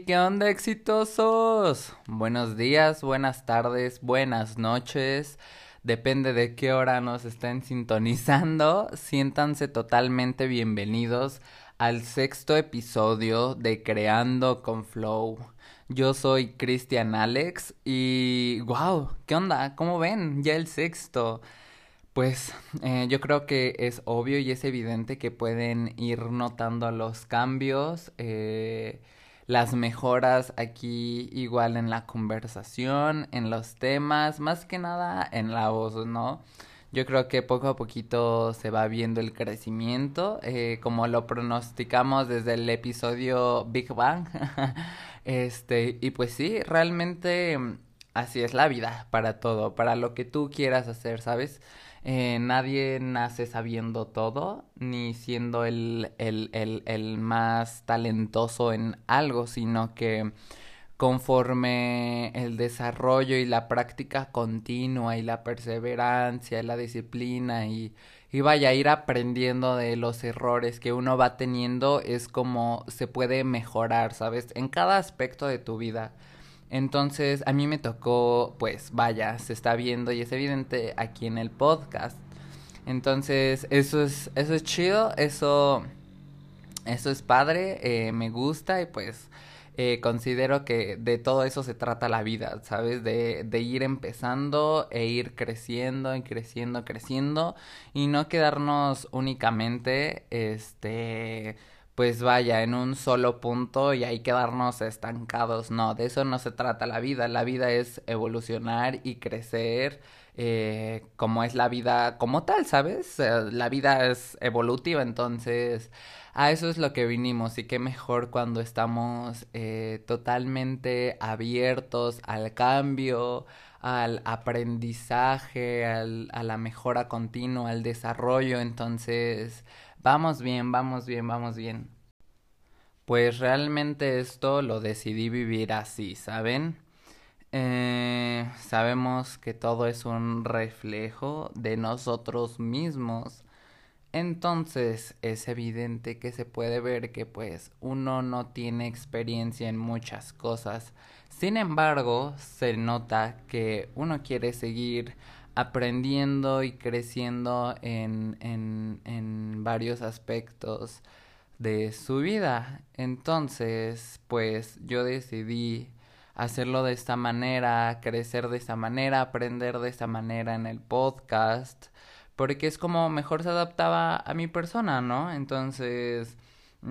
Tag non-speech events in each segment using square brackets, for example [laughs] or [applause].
¿qué onda exitosos? Buenos días, buenas tardes, buenas noches. Depende de qué hora nos estén sintonizando. Siéntanse totalmente bienvenidos al sexto episodio de Creando con Flow. Yo soy Cristian Alex y wow, ¿qué onda? ¿Cómo ven? Ya el sexto. Pues eh, yo creo que es obvio y es evidente que pueden ir notando los cambios, eh, las mejoras aquí igual en la conversación, en los temas, más que nada en la voz, ¿no? Yo creo que poco a poquito se va viendo el crecimiento, eh, como lo pronosticamos desde el episodio Big Bang. [laughs] este, y pues sí, realmente así es la vida para todo, para lo que tú quieras hacer, ¿sabes? Eh, nadie nace sabiendo todo, ni siendo el, el, el, el más talentoso en algo, sino que conforme el desarrollo y la práctica continua y la perseverancia y la disciplina y, y vaya ir aprendiendo de los errores que uno va teniendo es como se puede mejorar, ¿sabes? En cada aspecto de tu vida. Entonces a mí me tocó, pues vaya, se está viendo y es evidente aquí en el podcast. Entonces eso es, eso es chido, eso, eso es padre, eh, me gusta y pues eh, considero que de todo eso se trata la vida, ¿sabes? De, de ir empezando e ir creciendo y creciendo, creciendo y no quedarnos únicamente, este pues vaya, en un solo punto y ahí quedarnos estancados. No, de eso no se trata la vida. La vida es evolucionar y crecer, eh, como es la vida como tal, ¿sabes? la vida es evolutiva, entonces a eso es lo que vinimos y qué mejor cuando estamos eh, totalmente abiertos al cambio, al aprendizaje, al, a la mejora continua, al desarrollo, entonces Vamos bien, vamos bien, vamos bien. Pues realmente esto lo decidí vivir así, ¿saben? Eh, sabemos que todo es un reflejo de nosotros mismos. Entonces es evidente que se puede ver que pues uno no tiene experiencia en muchas cosas. Sin embargo, se nota que uno quiere seguir aprendiendo y creciendo en, en, en varios aspectos de su vida. Entonces, pues yo decidí hacerlo de esta manera, crecer de esta manera, aprender de esta manera en el podcast, porque es como mejor se adaptaba a mi persona, ¿no? Entonces,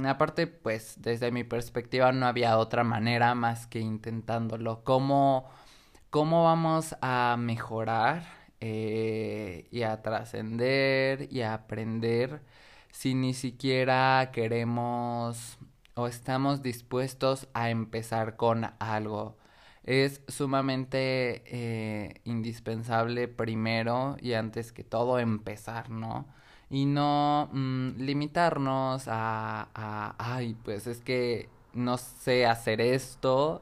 aparte, pues desde mi perspectiva no había otra manera más que intentándolo. ¿Cómo, cómo vamos a mejorar? Eh, y a trascender y a aprender si ni siquiera queremos o estamos dispuestos a empezar con algo. Es sumamente eh, indispensable primero y antes que todo empezar, ¿no? Y no mm, limitarnos a, a, ay, pues es que no sé hacer esto,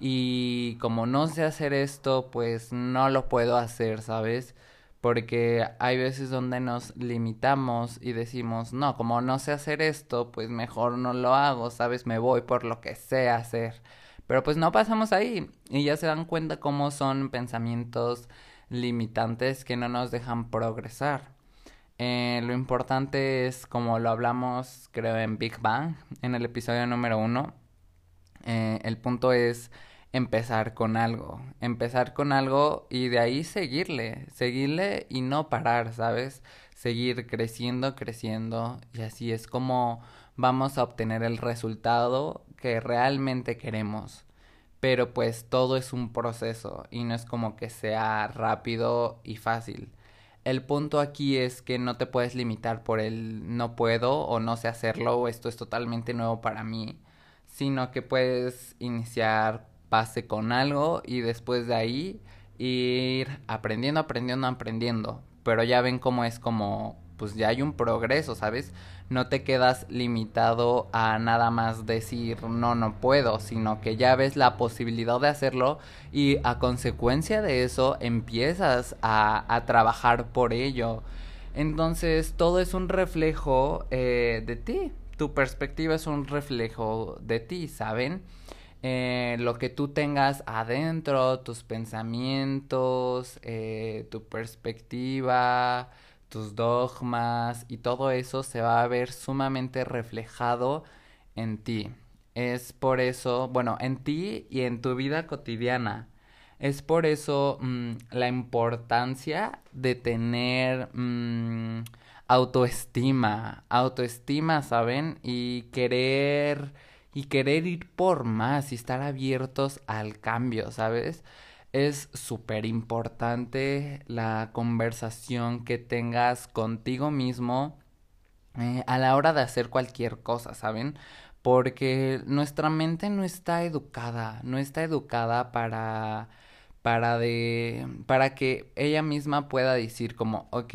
y como no sé hacer esto, pues no lo puedo hacer, ¿sabes? Porque hay veces donde nos limitamos y decimos, no, como no sé hacer esto, pues mejor no lo hago, ¿sabes? Me voy por lo que sé hacer. Pero pues no pasamos ahí y ya se dan cuenta cómo son pensamientos limitantes que no nos dejan progresar. Eh, lo importante es, como lo hablamos creo en Big Bang, en el episodio número uno, eh, el punto es empezar con algo, empezar con algo y de ahí seguirle, seguirle y no parar, ¿sabes? Seguir creciendo, creciendo y así es como vamos a obtener el resultado que realmente queremos. Pero pues todo es un proceso y no es como que sea rápido y fácil. El punto aquí es que no te puedes limitar por el no puedo o no sé hacerlo o esto es totalmente nuevo para mí, sino que puedes iniciar pase con algo y después de ahí ir aprendiendo, aprendiendo, aprendiendo. Pero ya ven cómo es como, pues ya hay un progreso, ¿sabes? No te quedas limitado a nada más decir no, no puedo, sino que ya ves la posibilidad de hacerlo y a consecuencia de eso empiezas a, a trabajar por ello. Entonces todo es un reflejo eh, de ti, tu perspectiva es un reflejo de ti, ¿saben? Eh, lo que tú tengas adentro, tus pensamientos, eh, tu perspectiva, tus dogmas y todo eso se va a ver sumamente reflejado en ti. Es por eso, bueno, en ti y en tu vida cotidiana. Es por eso mm, la importancia de tener mm, autoestima, autoestima, ¿saben? Y querer y querer ir por más y estar abiertos al cambio, ¿sabes? Es súper importante la conversación que tengas contigo mismo eh, a la hora de hacer cualquier cosa, ¿saben? Porque nuestra mente no está educada, no está educada para para de para que ella misma pueda decir como, ok,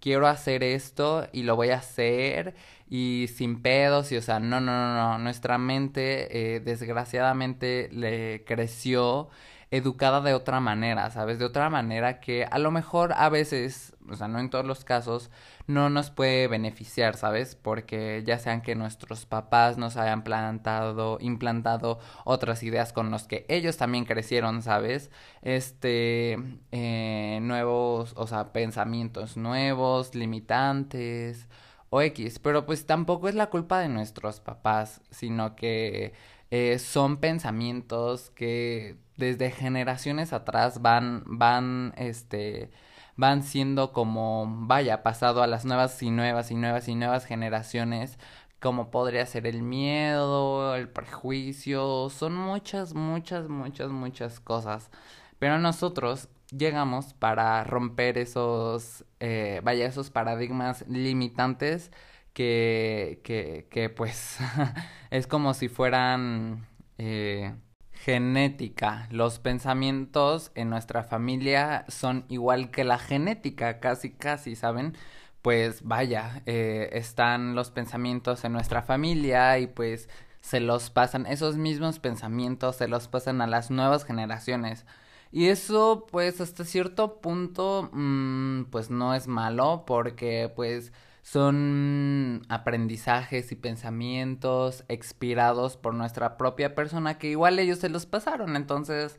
quiero hacer esto y lo voy a hacer y sin pedos y o sea, no, no, no, no, nuestra mente eh, desgraciadamente le creció educada de otra manera, ¿sabes? De otra manera que a lo mejor a veces, o sea, no en todos los casos, no nos puede beneficiar, ¿sabes? Porque ya sean que nuestros papás nos hayan plantado, implantado otras ideas con los que ellos también crecieron, ¿sabes? Este, eh, nuevos, o sea, pensamientos nuevos, limitantes o X, pero pues tampoco es la culpa de nuestros papás, sino que eh, son pensamientos que desde generaciones atrás van, van, este, van siendo como, vaya, pasado a las nuevas y nuevas y nuevas y nuevas generaciones, como podría ser el miedo, el prejuicio, son muchas, muchas, muchas, muchas cosas. Pero nosotros llegamos para romper esos, eh, vaya, esos paradigmas limitantes que, que, que pues [laughs] es como si fueran eh, genética. Los pensamientos en nuestra familia son igual que la genética, casi, casi, ¿saben? Pues vaya, eh, están los pensamientos en nuestra familia y pues se los pasan, esos mismos pensamientos se los pasan a las nuevas generaciones. Y eso, pues, hasta cierto punto, mmm, pues no es malo porque, pues, son aprendizajes y pensamientos expirados por nuestra propia persona que igual ellos se los pasaron. Entonces,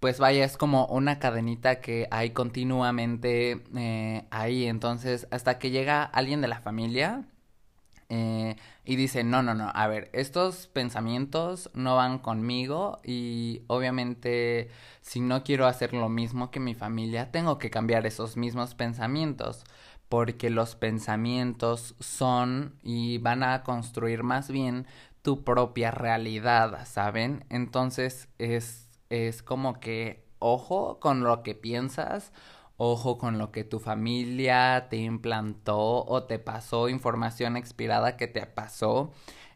pues vaya, es como una cadenita que hay continuamente eh, ahí. Entonces, hasta que llega alguien de la familia eh, y dice, no, no, no, a ver, estos pensamientos no van conmigo y obviamente si no quiero hacer lo mismo que mi familia, tengo que cambiar esos mismos pensamientos porque los pensamientos son y van a construir más bien tu propia realidad, ¿saben? Entonces es, es como que ojo con lo que piensas, ojo con lo que tu familia te implantó o te pasó, información expirada que te pasó,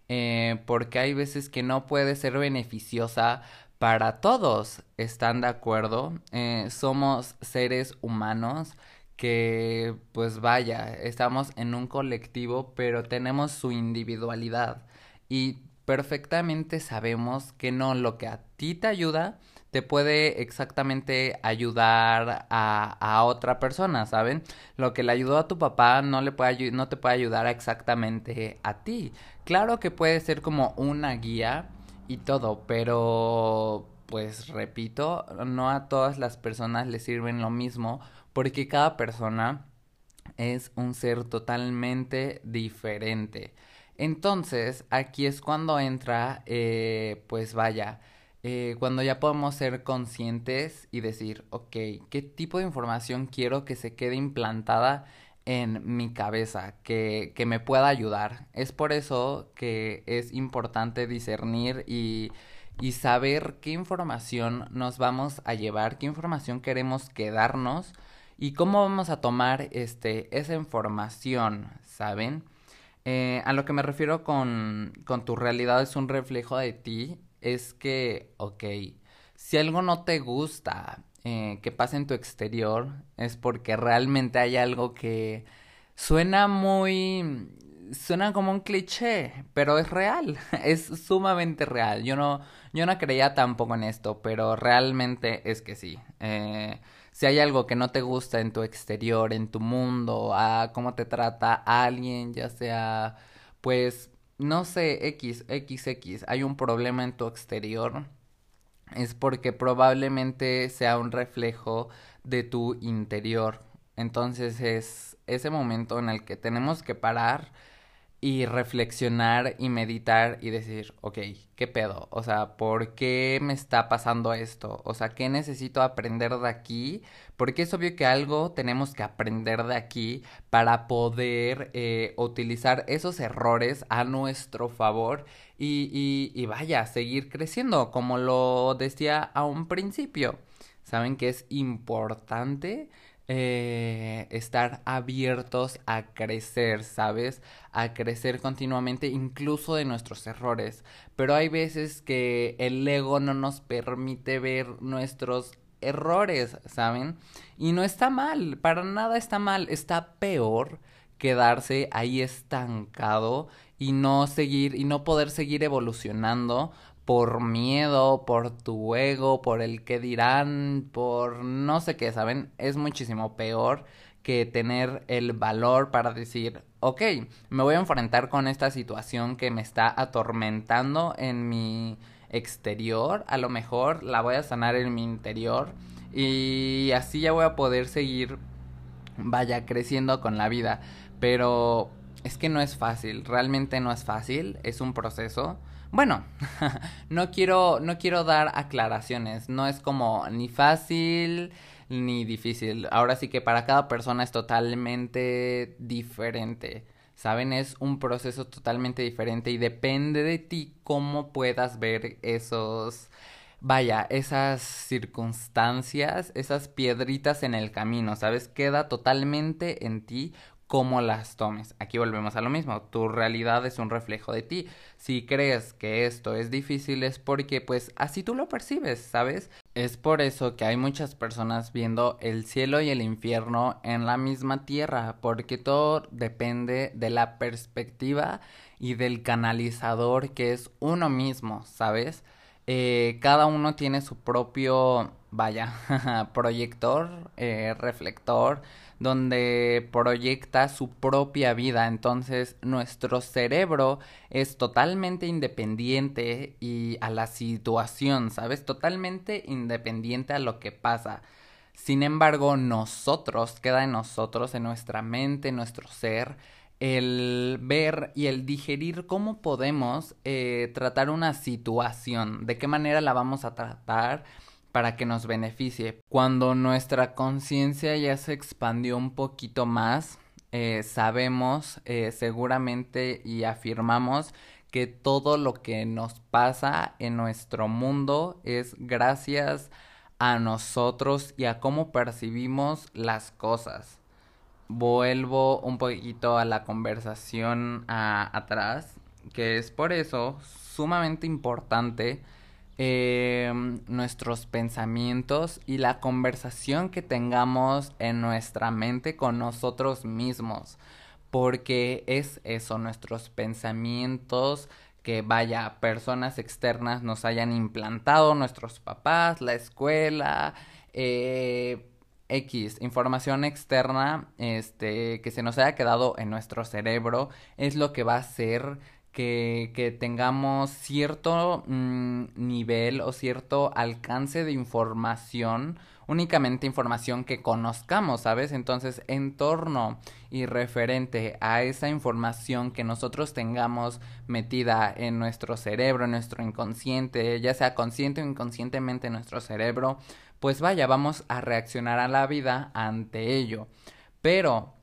eh, porque hay veces que no puede ser beneficiosa para todos, ¿están de acuerdo? Eh, somos seres humanos que pues vaya, estamos en un colectivo, pero tenemos su individualidad y perfectamente sabemos que no lo que a ti te ayuda te puede exactamente ayudar a, otra persona, ¿saben? Lo que le ayudó a tu papá no le puede no te puede ayudar exactamente a ti. Claro que puede ser como una guía y todo, pero pues repito, no a todas las personas les sirven lo mismo porque cada persona es un ser totalmente diferente. Entonces, aquí es cuando entra, eh, pues vaya, eh, cuando ya podemos ser conscientes y decir, ok, ¿qué tipo de información quiero que se quede implantada en mi cabeza, que, que me pueda ayudar? Es por eso que es importante discernir y y saber qué información nos vamos a llevar, qué información queremos quedarnos y cómo vamos a tomar este, esa información, ¿saben? Eh, a lo que me refiero con, con tu realidad es un reflejo de ti, es que, ok, si algo no te gusta eh, que pase en tu exterior, es porque realmente hay algo que suena muy... Suena como un cliché, pero es real, [laughs] es sumamente real. Yo no, yo no creía tampoco en esto, pero realmente es que sí. Eh, si hay algo que no te gusta en tu exterior, en tu mundo, a cómo te trata alguien, ya sea pues no sé, X, X, X, hay un problema en tu exterior, es porque probablemente sea un reflejo de tu interior. Entonces es ese momento en el que tenemos que parar y reflexionar y meditar y decir, ok, ¿qué pedo? O sea, ¿por qué me está pasando esto? O sea, ¿qué necesito aprender de aquí? Porque es obvio que algo tenemos que aprender de aquí para poder eh, utilizar esos errores a nuestro favor y, y, y vaya, seguir creciendo, como lo decía a un principio. Saben que es importante eh, estar abiertos a crecer, ¿sabes? A crecer continuamente, incluso de nuestros errores. Pero hay veces que el ego no nos permite ver nuestros errores, ¿saben? Y no está mal, para nada está mal, está peor quedarse ahí estancado y no seguir y no poder seguir evolucionando por miedo, por tu ego, por el que dirán, por no sé qué, ¿saben? Es muchísimo peor que tener el valor para decir, ok, me voy a enfrentar con esta situación que me está atormentando en mi exterior, a lo mejor la voy a sanar en mi interior y así ya voy a poder seguir, vaya, creciendo con la vida. Pero es que no es fácil, realmente no es fácil, es un proceso. Bueno, [laughs] no quiero, no quiero dar aclaraciones, no es como ni fácil ni difícil. Ahora sí que para cada persona es totalmente diferente. ¿Saben? Es un proceso totalmente diferente y depende de ti cómo puedas ver esos, vaya, esas circunstancias, esas piedritas en el camino, ¿sabes? Queda totalmente en ti cómo las tomes. Aquí volvemos a lo mismo, tu realidad es un reflejo de ti. Si crees que esto es difícil es porque pues así tú lo percibes, ¿sabes? Es por eso que hay muchas personas viendo el cielo y el infierno en la misma tierra, porque todo depende de la perspectiva y del canalizador que es uno mismo, ¿sabes? Eh, cada uno tiene su propio, vaya, [laughs] proyector, eh, reflector, donde proyecta su propia vida. Entonces nuestro cerebro es totalmente independiente y a la situación, ¿sabes? Totalmente independiente a lo que pasa. Sin embargo, nosotros, queda en nosotros, en nuestra mente, en nuestro ser, el ver y el digerir cómo podemos eh, tratar una situación, de qué manera la vamos a tratar, para que nos beneficie. Cuando nuestra conciencia ya se expandió un poquito más, eh, sabemos eh, seguramente y afirmamos que todo lo que nos pasa en nuestro mundo es gracias a nosotros y a cómo percibimos las cosas. Vuelvo un poquito a la conversación atrás, que es por eso sumamente importante eh, nuestros pensamientos y la conversación que tengamos en nuestra mente con nosotros mismos. Porque es eso, nuestros pensamientos que vaya, personas externas nos hayan implantado, nuestros papás, la escuela, eh, X, información externa, este, que se nos haya quedado en nuestro cerebro, es lo que va a que, tengamos cierto mm, nivel o cierto alcance de información, únicamente información que conozcamos, ¿sabes? Entonces, en torno y referente a esa información que nosotros tengamos metida en nuestro cerebro, en nuestro inconsciente, ya sea consciente o inconscientemente en nuestro cerebro, pues vaya, vamos a reaccionar a la vida ante ello. Pero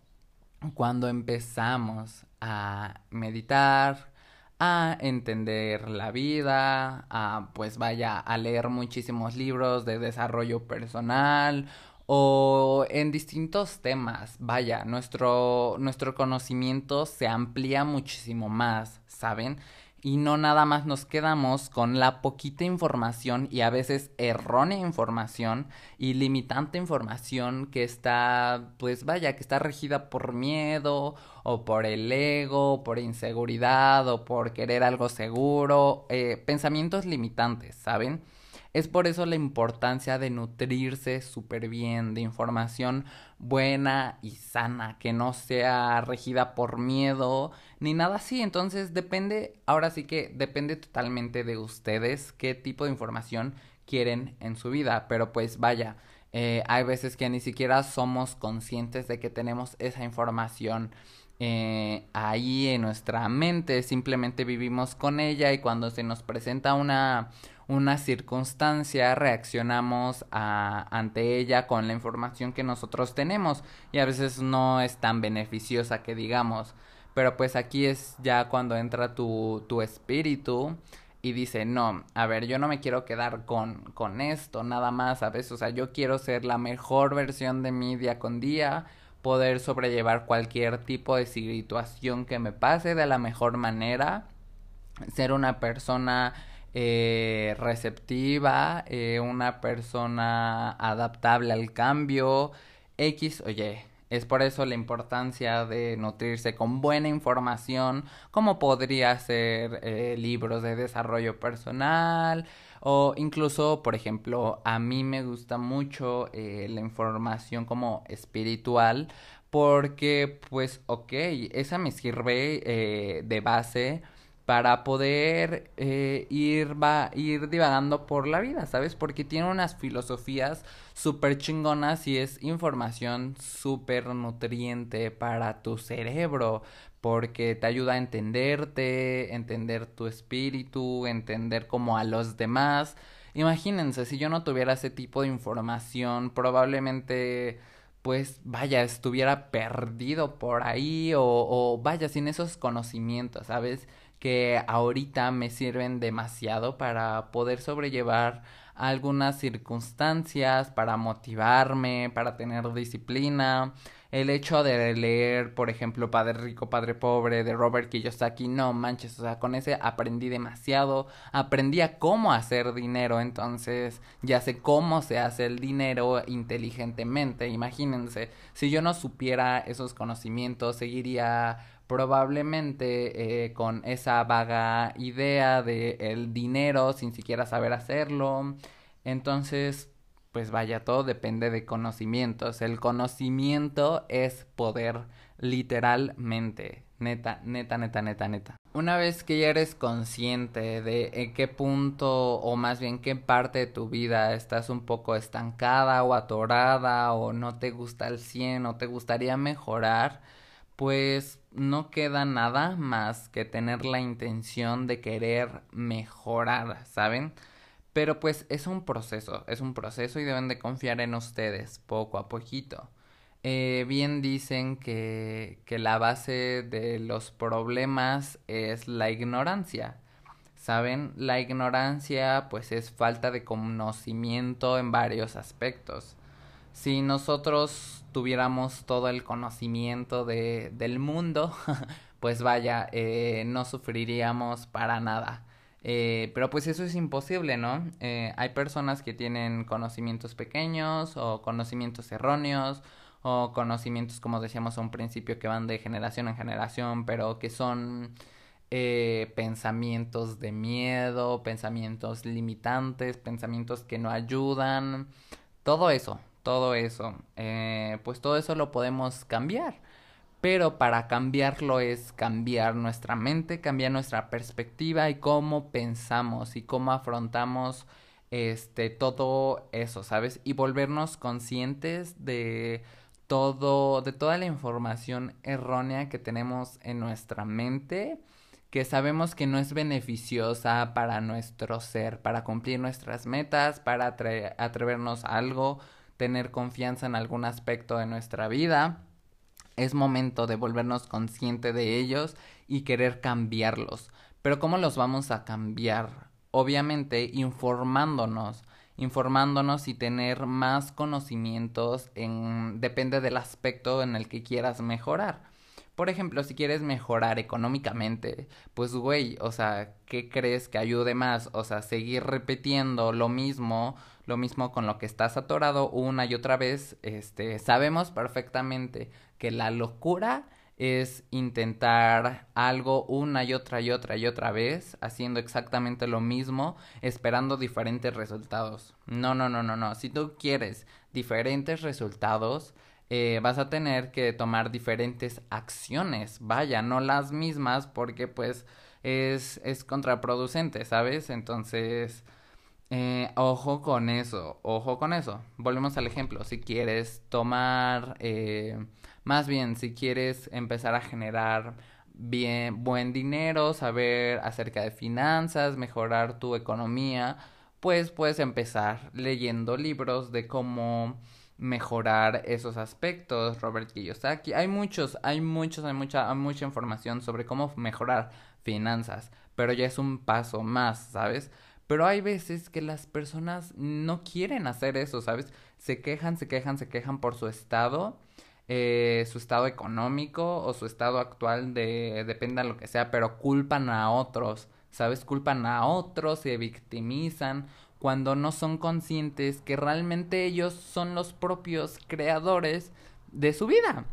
cuando empezamos a meditar, a entender la vida, a pues vaya a leer muchísimos libros de desarrollo personal o en distintos temas. Vaya, nuestro, nuestro conocimiento se amplía muchísimo más, ¿saben? Y no nada más nos quedamos con la poquita información y a veces errónea información y limitante información que está, pues vaya, que está regida por miedo o por el ego, por inseguridad o por querer algo seguro, eh, pensamientos limitantes, ¿saben? Es por eso la importancia de nutrirse súper bien de información buena y sana, que no sea regida por miedo ni nada así. Entonces depende, ahora sí que depende totalmente de ustedes qué tipo de información quieren en su vida. Pero pues vaya, eh, hay veces que ni siquiera somos conscientes de que tenemos esa información eh, ahí en nuestra mente, simplemente vivimos con ella y cuando se nos presenta una, una circunstancia reaccionamos a, ante ella con la información que nosotros tenemos y a veces no es tan beneficiosa que digamos. Pero pues aquí es ya cuando entra tu, tu espíritu y dice, no, a ver, yo no me quiero quedar con, con esto, nada más, ¿sabes? O sea, yo quiero ser la mejor versión de mí día con día, poder sobrellevar cualquier tipo de situación que me pase de la mejor manera, ser una persona eh, receptiva, eh, una persona adaptable al cambio, X o Y. Es por eso la importancia de nutrirse con buena información, como podría ser eh, libros de desarrollo personal o incluso, por ejemplo, a mí me gusta mucho eh, la información como espiritual porque, pues, ok, esa me sirve eh, de base para poder eh, ir, va, ir divagando por la vida, ¿sabes? Porque tiene unas filosofías súper chingonas y es información súper nutriente para tu cerebro, porque te ayuda a entenderte, entender tu espíritu, entender como a los demás. Imagínense, si yo no tuviera ese tipo de información, probablemente pues vaya, estuviera perdido por ahí o, o vaya, sin esos conocimientos, ¿sabes? Que ahorita me sirven demasiado para poder sobrellevar algunas circunstancias, para motivarme, para tener disciplina. El hecho de leer, por ejemplo, Padre Rico, Padre Pobre de Robert Kiyosaki, no manches, o sea, con ese aprendí demasiado, aprendí a cómo hacer dinero, entonces ya sé cómo se hace el dinero inteligentemente, imagínense, si yo no supiera esos conocimientos, seguiría probablemente eh, con esa vaga idea de el dinero sin siquiera saber hacerlo. Entonces, pues vaya, todo depende de conocimientos. El conocimiento es poder, literalmente. Neta, neta, neta, neta, neta. Una vez que ya eres consciente de en qué punto o más bien qué parte de tu vida estás un poco estancada o atorada o no te gusta el 100 o te gustaría mejorar, pues no queda nada más que tener la intención de querer mejorar, ¿saben? Pero pues es un proceso, es un proceso y deben de confiar en ustedes poco a poquito. Eh, bien dicen que, que la base de los problemas es la ignorancia. ¿Saben? La ignorancia pues es falta de conocimiento en varios aspectos. Si nosotros tuviéramos todo el conocimiento de, del mundo, [laughs] pues vaya, eh, no sufriríamos para nada. Eh, pero pues eso es imposible, ¿no? Eh, hay personas que tienen conocimientos pequeños o conocimientos erróneos o conocimientos, como decíamos a un principio, que van de generación en generación, pero que son pensamientos de miedo, pensamientos limitantes, pensamientos que no ayudan, todo eso, todo eso, eh, pues todo eso lo podemos cambiar. Pero para cambiarlo es cambiar nuestra mente, cambiar nuestra perspectiva y cómo pensamos y cómo afrontamos este todo eso, ¿sabes? Y volvernos conscientes de todo, de toda la información errónea que tenemos en nuestra mente, que sabemos que no es beneficiosa para nuestro ser, para cumplir nuestras metas, para atrevernos a algo, tener confianza en algún aspecto de nuestra vida. Es momento de volvernos consciente de ellos y querer cambiarlos. Pero ¿cómo los vamos a cambiar? Obviamente informándonos, informándonos y tener más conocimientos en depende del aspecto en el que quieras mejorar. Por ejemplo, si quieres mejorar económicamente, pues güey, o sea, ¿qué crees que ayude más? O sea, seguir repitiendo lo mismo, lo mismo con lo que estás atorado una y otra vez, este, sabemos perfectamente que la locura es intentar algo una y otra y otra y otra vez, haciendo exactamente lo mismo, esperando diferentes resultados. No, no, no, no, no. Si tú quieres diferentes resultados, eh, vas a tener que tomar diferentes acciones. Vaya, no las mismas porque pues es, es contraproducente, ¿sabes? Entonces, eh, ojo con eso, ojo con eso. Volvemos al ejemplo. Si quieres tomar, eh, más bien, si quieres empezar a generar bien, buen dinero, saber acerca de finanzas, mejorar tu economía, pues puedes empezar leyendo libros de cómo mejorar esos aspectos, Robert Kiyosaki. Hay muchos, hay muchos, hay mucha, hay mucha información sobre cómo mejorar finanzas, pero ya es un paso más, ¿sabes? Pero hay veces que las personas no quieren hacer eso, ¿sabes? Se quejan, se quejan, se quejan por su estado, eh, su estado económico o su estado actual de, depende de lo que sea, pero culpan a otros, ¿sabes? Culpan a otros, se victimizan cuando no son conscientes que realmente ellos son los propios creadores de su vida.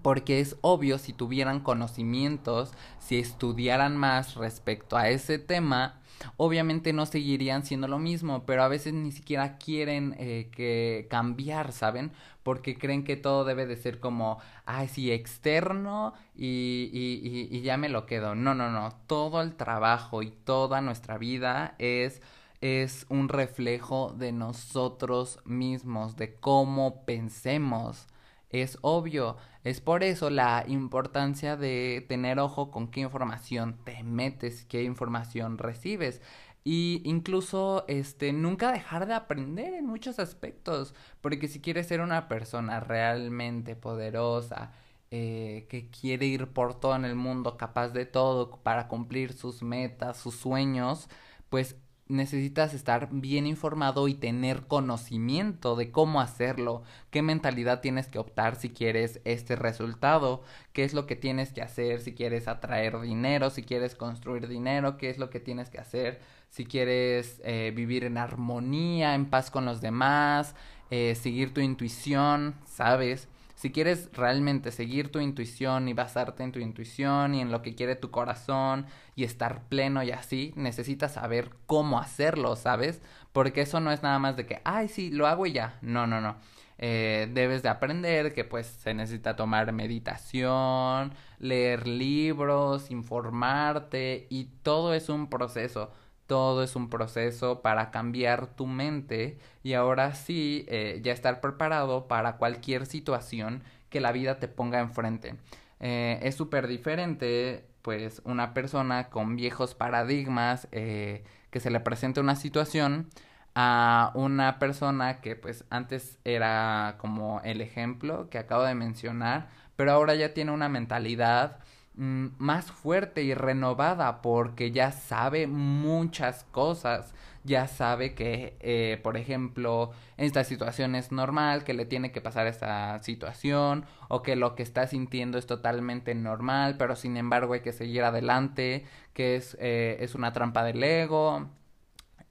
Porque es obvio si tuvieran conocimientos, si estudiaran más respecto a ese tema, obviamente no seguirían siendo lo mismo, pero a veces ni siquiera quieren eh, que cambiar, ¿saben? Porque creen que todo debe de ser como, ay, sí, externo y, y, y, y ya me lo quedo. No, no, no, todo el trabajo y toda nuestra vida es es un reflejo de nosotros mismos, de cómo pensemos. Es obvio, es por eso la importancia de tener ojo con qué información te metes, qué información recibes. Y incluso este nunca dejar de aprender en muchos aspectos, porque si quieres ser una persona realmente poderosa, eh, que quiere ir por todo en el mundo, capaz de todo para cumplir sus metas, sus sueños, pues necesitas estar bien informado y tener conocimiento de cómo hacerlo, qué mentalidad tienes que optar si quieres este resultado, qué es lo que tienes que hacer si quieres atraer dinero, si quieres construir dinero, qué es lo que tienes que hacer si quieres eh, vivir en armonía, en paz con los demás, eh, seguir tu intuición, ¿sabes? Si quieres realmente seguir tu intuición y basarte en tu intuición y en lo que quiere tu corazón y estar pleno y así, necesitas saber cómo hacerlo, ¿sabes? Porque eso no es nada más de que, ay, sí, lo hago y ya. No, no, no. Eh, debes de aprender que pues se necesita tomar meditación, leer libros, informarte y todo es un proceso todo es un proceso para cambiar tu mente y ahora sí eh, ya estar preparado para cualquier situación que la vida te ponga enfrente. Eh, es súper diferente pues una persona con viejos paradigmas eh, que se le presente una situación a una persona que pues antes era como el ejemplo que acabo de mencionar pero ahora ya tiene una mentalidad más fuerte y renovada porque ya sabe muchas cosas. Ya sabe que, eh, por ejemplo, esta situación es normal, que le tiene que pasar esta situación, o que lo que está sintiendo es totalmente normal, pero sin embargo hay que seguir adelante, que es, eh, es una trampa del ego.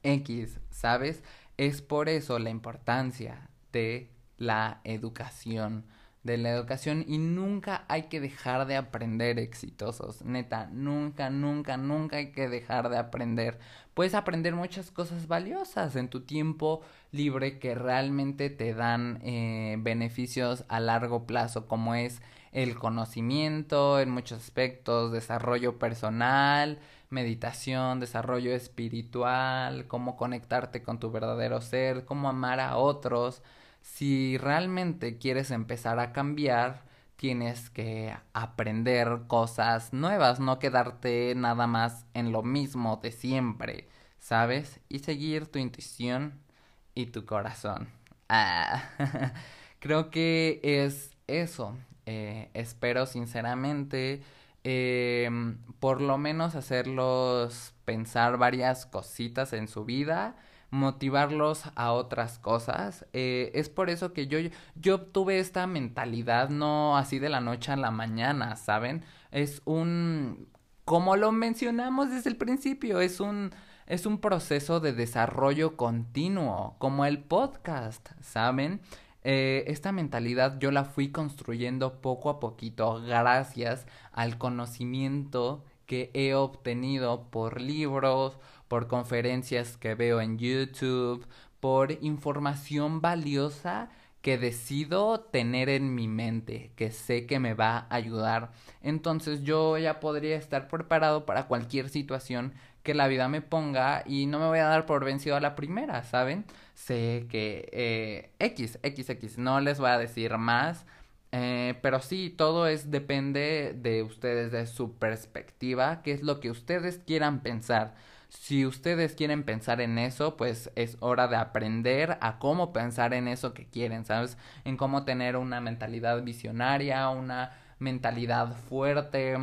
X, ¿sabes? Es por eso la importancia de la educación de la educación y nunca hay que dejar de aprender exitosos, neta, nunca, nunca, nunca hay que dejar de aprender. Puedes aprender muchas cosas valiosas en tu tiempo libre que realmente te dan eh, beneficios a largo plazo, como es el conocimiento en muchos aspectos, desarrollo personal, meditación, desarrollo espiritual, cómo conectarte con tu verdadero ser, cómo amar a otros si realmente quieres empezar a cambiar, tienes que aprender cosas nuevas, no quedarte nada más en lo mismo de siempre, ¿sabes? Y seguir tu intuición y tu corazón. Ah, [laughs] creo que es eso. Eh, espero sinceramente eh, por lo menos hacerlos pensar varias cositas en su vida motivarlos a otras cosas. Eh, es por eso que yo, yo tuve esta mentalidad no así de la noche a la mañana, ¿saben? Es un, como lo mencionamos desde el principio, es un, es un proceso de desarrollo continuo, como el podcast, ¿saben? Eh, esta mentalidad yo la fui construyendo poco a poquito gracias al conocimiento que he obtenido por libros, por conferencias que veo en YouTube, por información valiosa que decido tener en mi mente, que sé que me va a ayudar. Entonces yo ya podría estar preparado para cualquier situación que la vida me ponga y no me voy a dar por vencido a la primera, ¿saben? Sé que eh, X, X, X, no les voy a decir más, eh, pero sí, todo es depende de ustedes, de su perspectiva, qué es lo que ustedes quieran pensar. Si ustedes quieren pensar en eso, pues es hora de aprender a cómo pensar en eso que quieren, ¿sabes? En cómo tener una mentalidad visionaria, una mentalidad fuerte,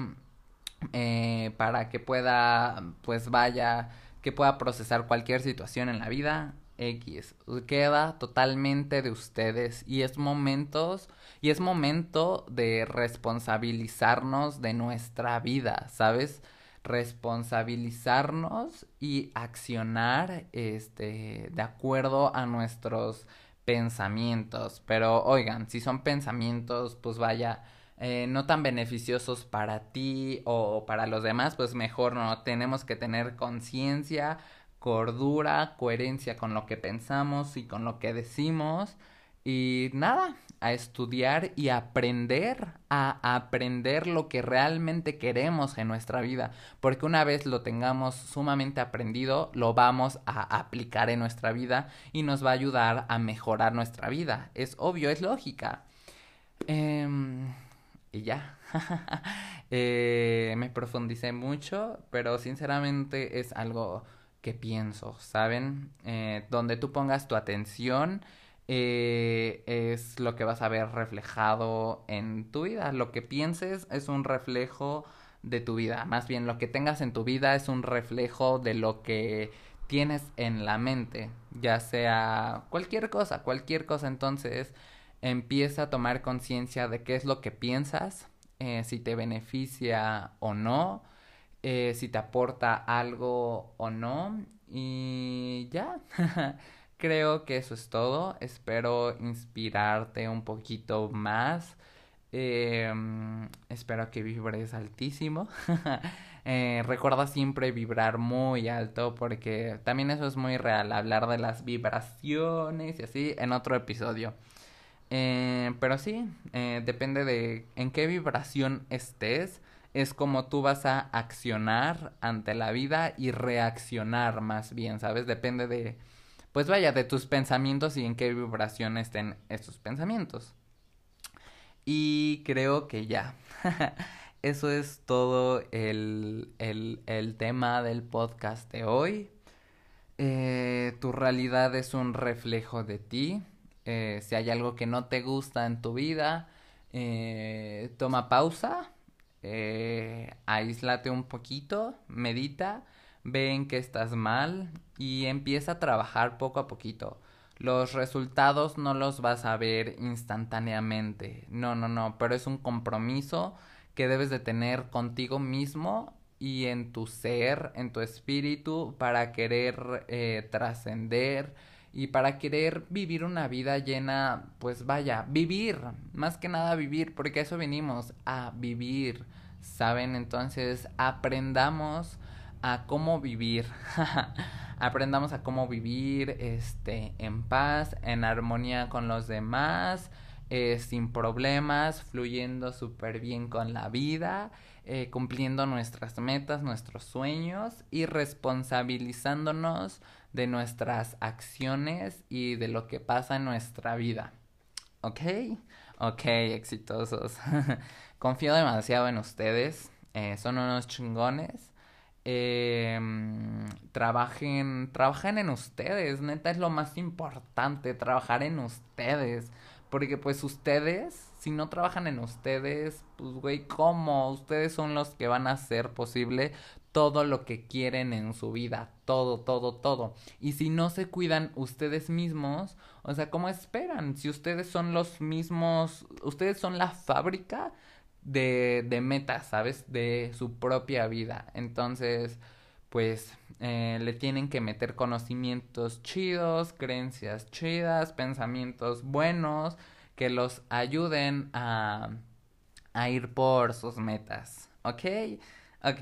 eh, para que pueda, pues vaya, que pueda procesar cualquier situación en la vida. X queda totalmente de ustedes y es momentos y es momento de responsabilizarnos de nuestra vida, ¿sabes? Responsabilizarnos y accionar este de acuerdo a nuestros pensamientos. Pero oigan si son pensamientos pues vaya eh, no tan beneficiosos para ti o para los demás pues mejor no. Tenemos que tener conciencia cordura coherencia con lo que pensamos y con lo que decimos y nada, a estudiar y aprender, a aprender lo que realmente queremos en nuestra vida, porque una vez lo tengamos sumamente aprendido, lo vamos a aplicar en nuestra vida y nos va a ayudar a mejorar nuestra vida. Es obvio, es lógica. Em, y ya. [laughs] eh, me profundicé mucho, pero sinceramente es algo que pienso, ¿saben? Eh, donde tú pongas tu atención eh, es lo que vas a ver reflejado en tu vida. Lo que pienses es un reflejo de tu vida. Más bien, lo que tengas en tu vida es un reflejo de lo que tienes en la mente. Ya sea cualquier cosa, cualquier cosa. Entonces, empieza a tomar conciencia de qué es lo que piensas, eh, si te beneficia o no, eh, si te aporta algo o no. Y ya. [laughs] Creo que eso es todo. Espero inspirarte un poquito más. Em, espero que vibres altísimo. [laughs] eh, recuerda siempre vibrar muy alto porque también eso es muy real. Hablar de las vibraciones y así en otro episodio. Eh, pero sí, eh, depende de en qué vibración estés. Es como tú vas a accionar ante la vida y reaccionar más bien, ¿sabes? Depende de pues vaya, de tus pensamientos y en qué vibración estén estos pensamientos. Y creo que ya. [laughs] Eso es todo el, el, el, tema del podcast de hoy. Eh, tu realidad es un reflejo de ti. Eh, si hay algo que no te gusta en tu vida, eh, toma pausa, aíslate un poquito, medita ven que estás mal y empieza a trabajar poco a poquito. Los resultados no los vas a ver instantáneamente. No, no, no, pero es un compromiso que debes de tener contigo mismo y en tu ser, en tu espíritu, para querer eh, trascender y para querer vivir una vida llena, pues vaya, vivir, más que nada vivir, porque a eso venimos, a vivir, ¿saben? Entonces aprendamos a cómo vivir. [laughs] Aprendamos a cómo vivir este en paz, en armonía con los demás, eh, sin problemas, fluyendo súper bien con la vida, eh, cumpliendo nuestras metas, nuestros sueños y responsabilizándonos de nuestras acciones y de lo que pasa en nuestra vida. ¿Ok? Ok, exitosos. [laughs] Confío demasiado en ustedes. Eh, son unos chingones eh, trabajen, trabajen en ustedes, neta es lo más importante, trabajar en ustedes, porque pues ustedes, si no trabajan en ustedes, pues güey, ¿cómo? Ustedes son los que van a hacer posible todo lo que quieren en su vida, todo, todo, todo. Y si no se cuidan ustedes mismos, o sea, ¿cómo esperan? Si ustedes son los mismos, ustedes son la fábrica de, de metas, ¿sabes? De su propia vida. Entonces, pues eh, le tienen que meter conocimientos chidos, creencias chidas, pensamientos buenos que los ayuden a, a ir por sus metas. ¿Ok? Ok.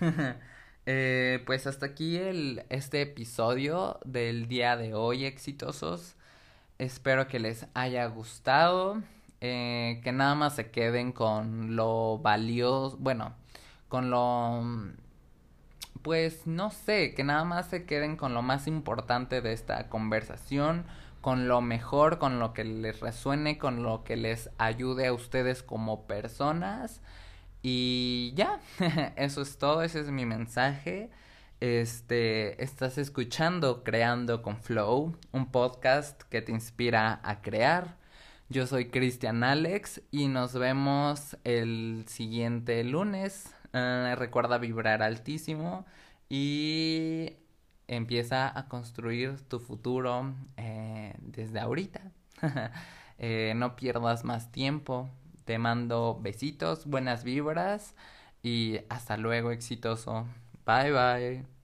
[laughs] Eh, pues hasta aquí el, este episodio del día de hoy, exitosos. Espero que les haya gustado. Eh, que nada más se queden con lo valioso. Bueno, con lo. Pues no sé, que nada más se queden con lo más importante de esta conversación con lo mejor, con lo que les resuene, con lo que les ayude a ustedes como personas. Y ya, [laughs] eso es todo, ese es mi mensaje. Este, estás escuchando Creando con Flow, un podcast que te inspira a crear. Yo soy Cristian Alex y nos vemos el siguiente lunes. Ah, recuerda vibrar altísimo y empieza a construir tu futuro eh, desde ahorita. [laughs] Eh, no pierdas más tiempo. Te mando besitos, buenas vibras y hasta luego exitoso. Bye bye.